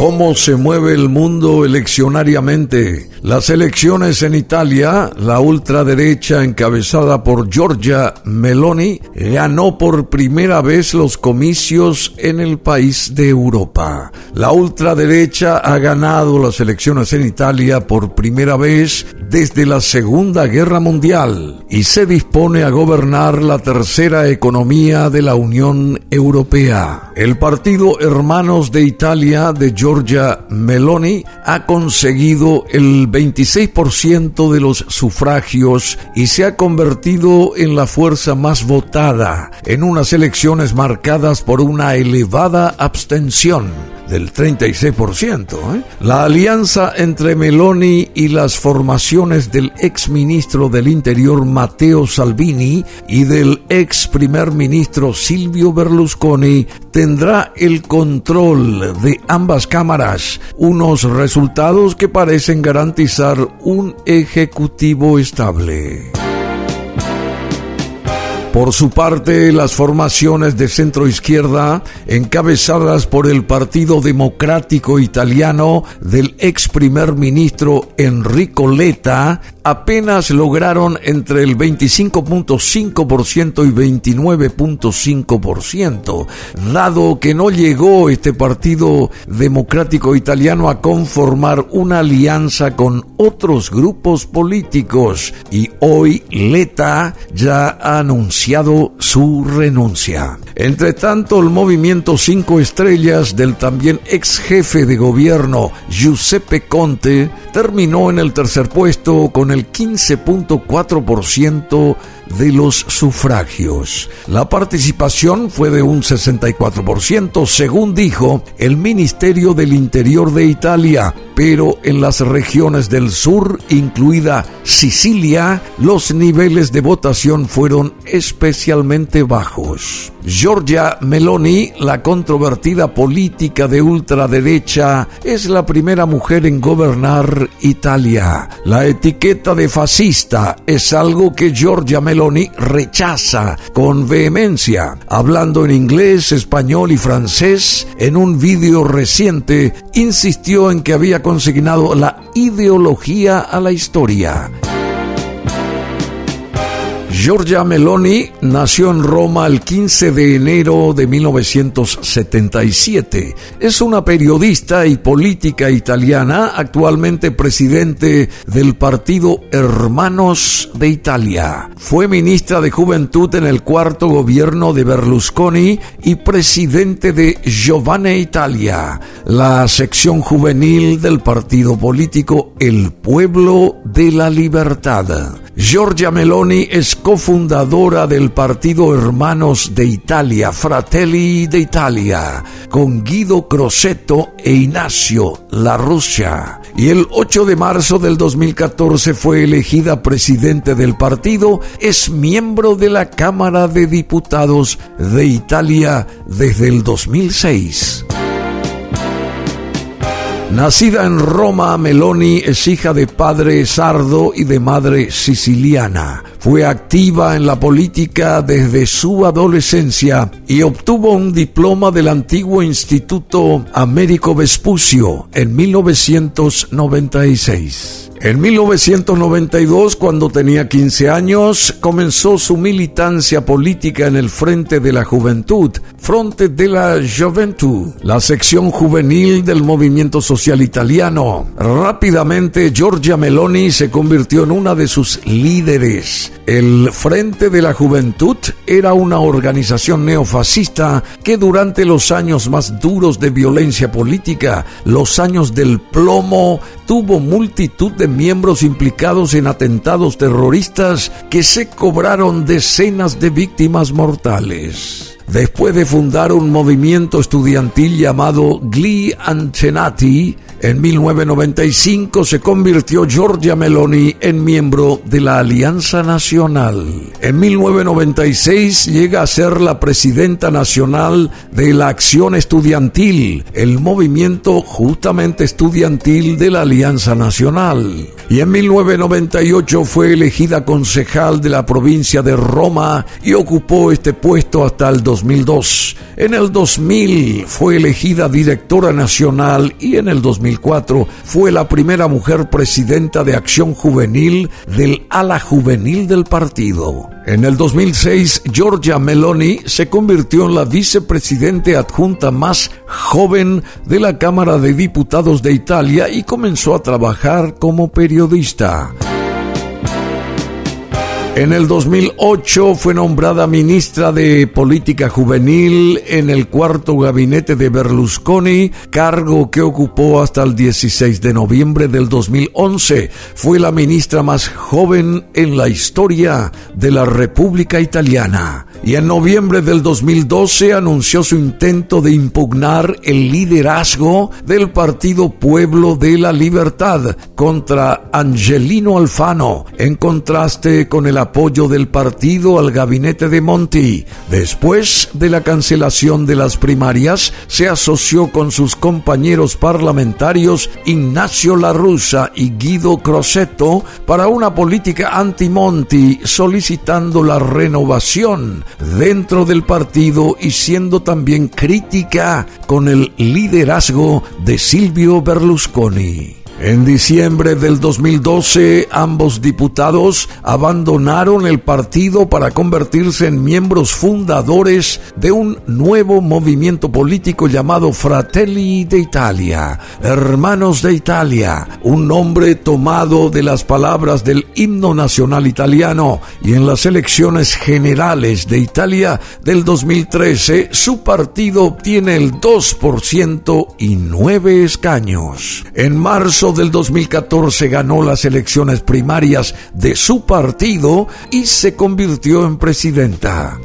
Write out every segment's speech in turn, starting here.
cómo se mueve el mundo eleccionariamente. Las elecciones en Italia, la ultraderecha encabezada por Giorgia Meloni ganó por primera vez los comicios en el país de Europa. La ultraderecha ha ganado las elecciones en Italia por primera vez desde la Segunda Guerra Mundial y se dispone a gobernar la tercera economía de la Unión Europea. El partido Hermanos de Italia de Giorgia Meloni ha conseguido el 26% de los sufragios y se ha convertido en la fuerza más votada en unas elecciones marcadas por una elevada abstención del 36%. ¿eh? La alianza entre Meloni y las formaciones del ex ministro del Interior Matteo Salvini y del ex primer ministro Silvio Berlusconi tendrá el control de ambas cámaras, unos resultados que parecen garantizar un ejecutivo estable. Por su parte, las formaciones de centro izquierda, encabezadas por el Partido Democrático Italiano del ex primer ministro Enrico Letta, apenas lograron entre el 25.5% y 29.5%, dado que no llegó este Partido Democrático Italiano a conformar una alianza con otros grupos políticos y hoy Letta ya ha anunciado su renuncia. Entre tanto, el movimiento Cinco Estrellas del también ex jefe de gobierno Giuseppe Conte terminó en el tercer puesto con el 15.4% de los sufragios. La participación fue de un 64%, según dijo el Ministerio del Interior de Italia, pero en las regiones del sur, incluida Sicilia, los niveles de votación fueron especialmente bajos. Giorgia Meloni, la controvertida política de ultraderecha, es la primera mujer en gobernar Italia. La etiqueta de fascista es algo que Giorgia Meloni rechaza con vehemencia. Hablando en inglés, español y francés, en un vídeo reciente, insistió en que había consignado la ideología a la historia. Giorgia Meloni nació en Roma el 15 de enero de 1977. Es una periodista y política italiana, actualmente presidente del partido Hermanos de Italia. Fue ministra de Juventud en el cuarto gobierno de Berlusconi y presidente de Giovane Italia, la sección juvenil del partido político El Pueblo de la Libertad. Giorgia Meloni es cofundadora del partido Hermanos de Italia, Fratelli d'Italia, con Guido Crosetto e Ignacio La Russia. Y el 8 de marzo del 2014 fue elegida presidente del partido, es miembro de la Cámara de Diputados de Italia desde el 2006. Nacida en Roma, Meloni es hija de padre sardo y de madre siciliana. Fue activa en la política desde su adolescencia y obtuvo un diploma del antiguo Instituto Américo Vespucio en 1996. En 1992, cuando tenía 15 años, comenzó su militancia política en el Frente de la Juventud, Fronte de la Juventud, la sección juvenil del movimiento social italiano. Rápidamente, Giorgia Meloni se convirtió en una de sus líderes. El Frente de la Juventud era una organización neofascista que durante los años más duros de violencia política, los años del plomo, tuvo multitud de miembros implicados en atentados terroristas que se cobraron decenas de víctimas mortales. Después de fundar un movimiento estudiantil llamado Gli Ancenati, En 1995 se convirtió Giorgia Meloni en miembro de la Alianza Nacional. En 1996 llega a ser la presidenta nacional de la Acción Estudiantil, el movimiento justamente estudiantil de la Alianza Nacional. Y en 1998 fue elegida concejal de la provincia de Roma y ocupó este puesto hasta el 2002. En el 2000 fue elegida directora nacional y en el 2004 fue la primera mujer presidenta de Acción Juvenil del ala juvenil del partido. En el 2006, Giorgia Meloni se convirtió en la vicepresidente adjunta más joven de la Cámara de Diputados de Italia y comenzó a trabajar como periodista. En el 2008 fue nombrada ministra de Política Juvenil en el cuarto gabinete de Berlusconi, cargo que ocupó hasta el 16 de noviembre del 2011. Fue la ministra más joven en la historia de la República Italiana. Y en noviembre del 2012 anunció su intento de impugnar el liderazgo del Partido Pueblo de la Libertad contra Angelino Alfano, en contraste con el apoyo del partido al gabinete de Monti. Después de la cancelación de las primarias, se asoció con sus compañeros parlamentarios Ignacio La Russa y Guido Crosetto para una política anti-Monti, solicitando la renovación dentro del partido y siendo también crítica con el liderazgo de Silvio Berlusconi. En diciembre del 2012, ambos diputados abandonaron el partido para convertirse en miembros fundadores de un nuevo movimiento político llamado Fratelli d'Italia, Hermanos de Italia, un nombre tomado de las palabras del himno nacional italiano y en las elecciones generales de Italia del 2013, su partido obtiene el 2% y 9 escaños. En marzo del 2014 ganó las elecciones primarias de su partido y se convirtió en presidenta.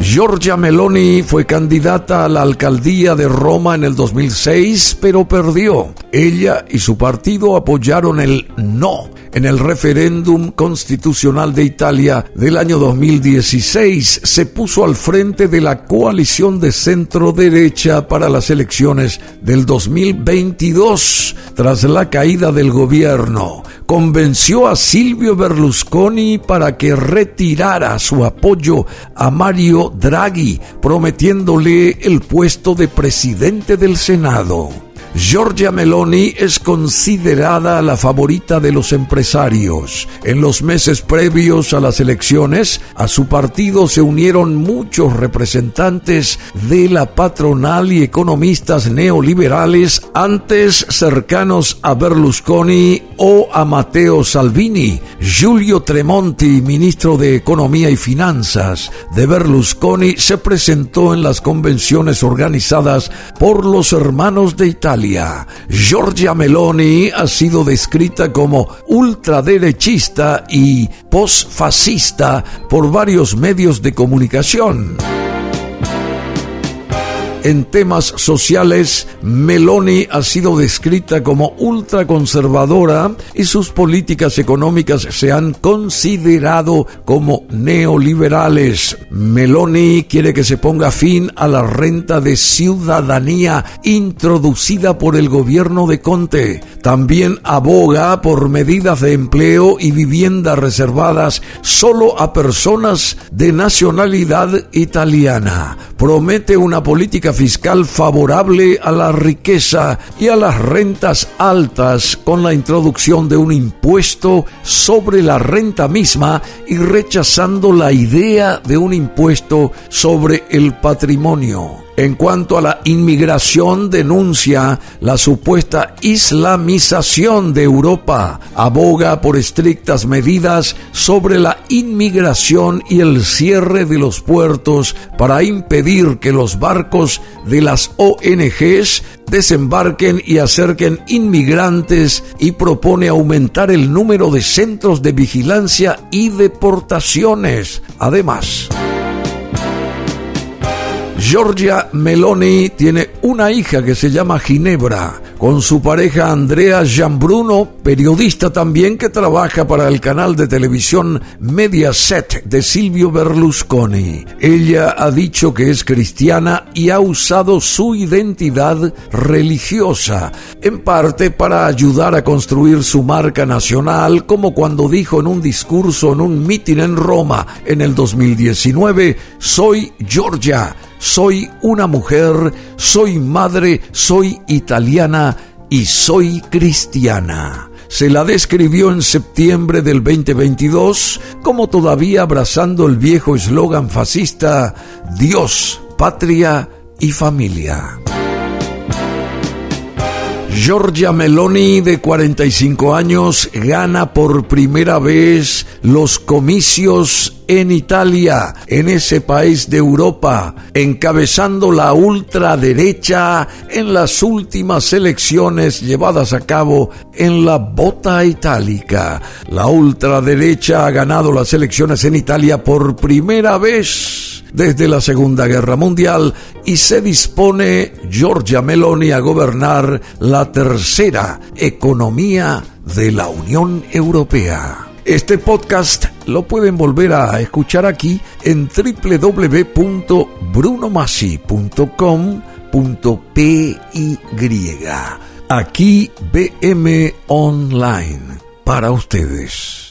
Giorgia Meloni fue candidata a la alcaldía de Roma en el 2006, pero perdió. Ella y su partido apoyaron el no en el referéndum constitucional de Italia del año 2016. Se puso al frente de la coalición de centro derecha para las elecciones del 2022 tras la caída del gobierno. Convenció a Silvio Berlusconi para que retirara su apoyo a Mario Draghi, prometiéndole el puesto de presidente del Senado. Giorgia Meloni es considerada la favorita de los empresarios. En los meses previos a las elecciones, a su partido se unieron muchos representantes de la patronal y economistas neoliberales antes cercanos a Berlusconi o a Matteo Salvini. Giulio Tremonti, ministro de Economía y Finanzas de Berlusconi, se presentó en las convenciones organizadas por los hermanos de Italia Giorgia Meloni ha sido descrita como ultraderechista y posfascista por varios medios de comunicación. En temas sociales, Meloni ha sido descrita como ultraconservadora y sus políticas económicas se han considerado como neoliberales. Meloni quiere que se ponga fin a la renta de ciudadanía introducida por el gobierno de Conte. También aboga por medidas de empleo y vivienda reservadas solo a personas de nacionalidad italiana. Promete una política fiscal favorable a la riqueza y a las rentas altas con la introducción de un impuesto sobre la renta misma y rechazando la idea de un impuesto sobre el patrimonio. En cuanto a la inmigración, denuncia la supuesta islamización de Europa. Aboga por estrictas medidas sobre la inmigración y el cierre de los puertos para impedir que los barcos de las ONGs desembarquen y acerquen inmigrantes y propone aumentar el número de centros de vigilancia y deportaciones. Además, Giorgia Meloni tiene una hija que se llama Ginebra, con su pareja Andrea Gianbruno, periodista también que trabaja para el canal de televisión Mediaset de Silvio Berlusconi. Ella ha dicho que es cristiana y ha usado su identidad religiosa, en parte para ayudar a construir su marca nacional, como cuando dijo en un discurso en un mitin en Roma en el 2019, soy Georgia soy una mujer, soy madre, soy italiana y soy cristiana. Se la describió en septiembre del 2022 como todavía abrazando el viejo eslogan fascista Dios, patria y familia. Giorgia Meloni, de 45 años, gana por primera vez los comicios en Italia, en ese país de Europa, encabezando la ultraderecha en las últimas elecciones llevadas a cabo en la bota itálica. La ultraderecha ha ganado las elecciones en Italia por primera vez desde la Segunda Guerra Mundial y se dispone Giorgia Meloni a gobernar la tercera economía de la Unión Europea. Este podcast lo pueden volver a escuchar aquí en www.brunomassi.com.py. Aquí BM Online para ustedes.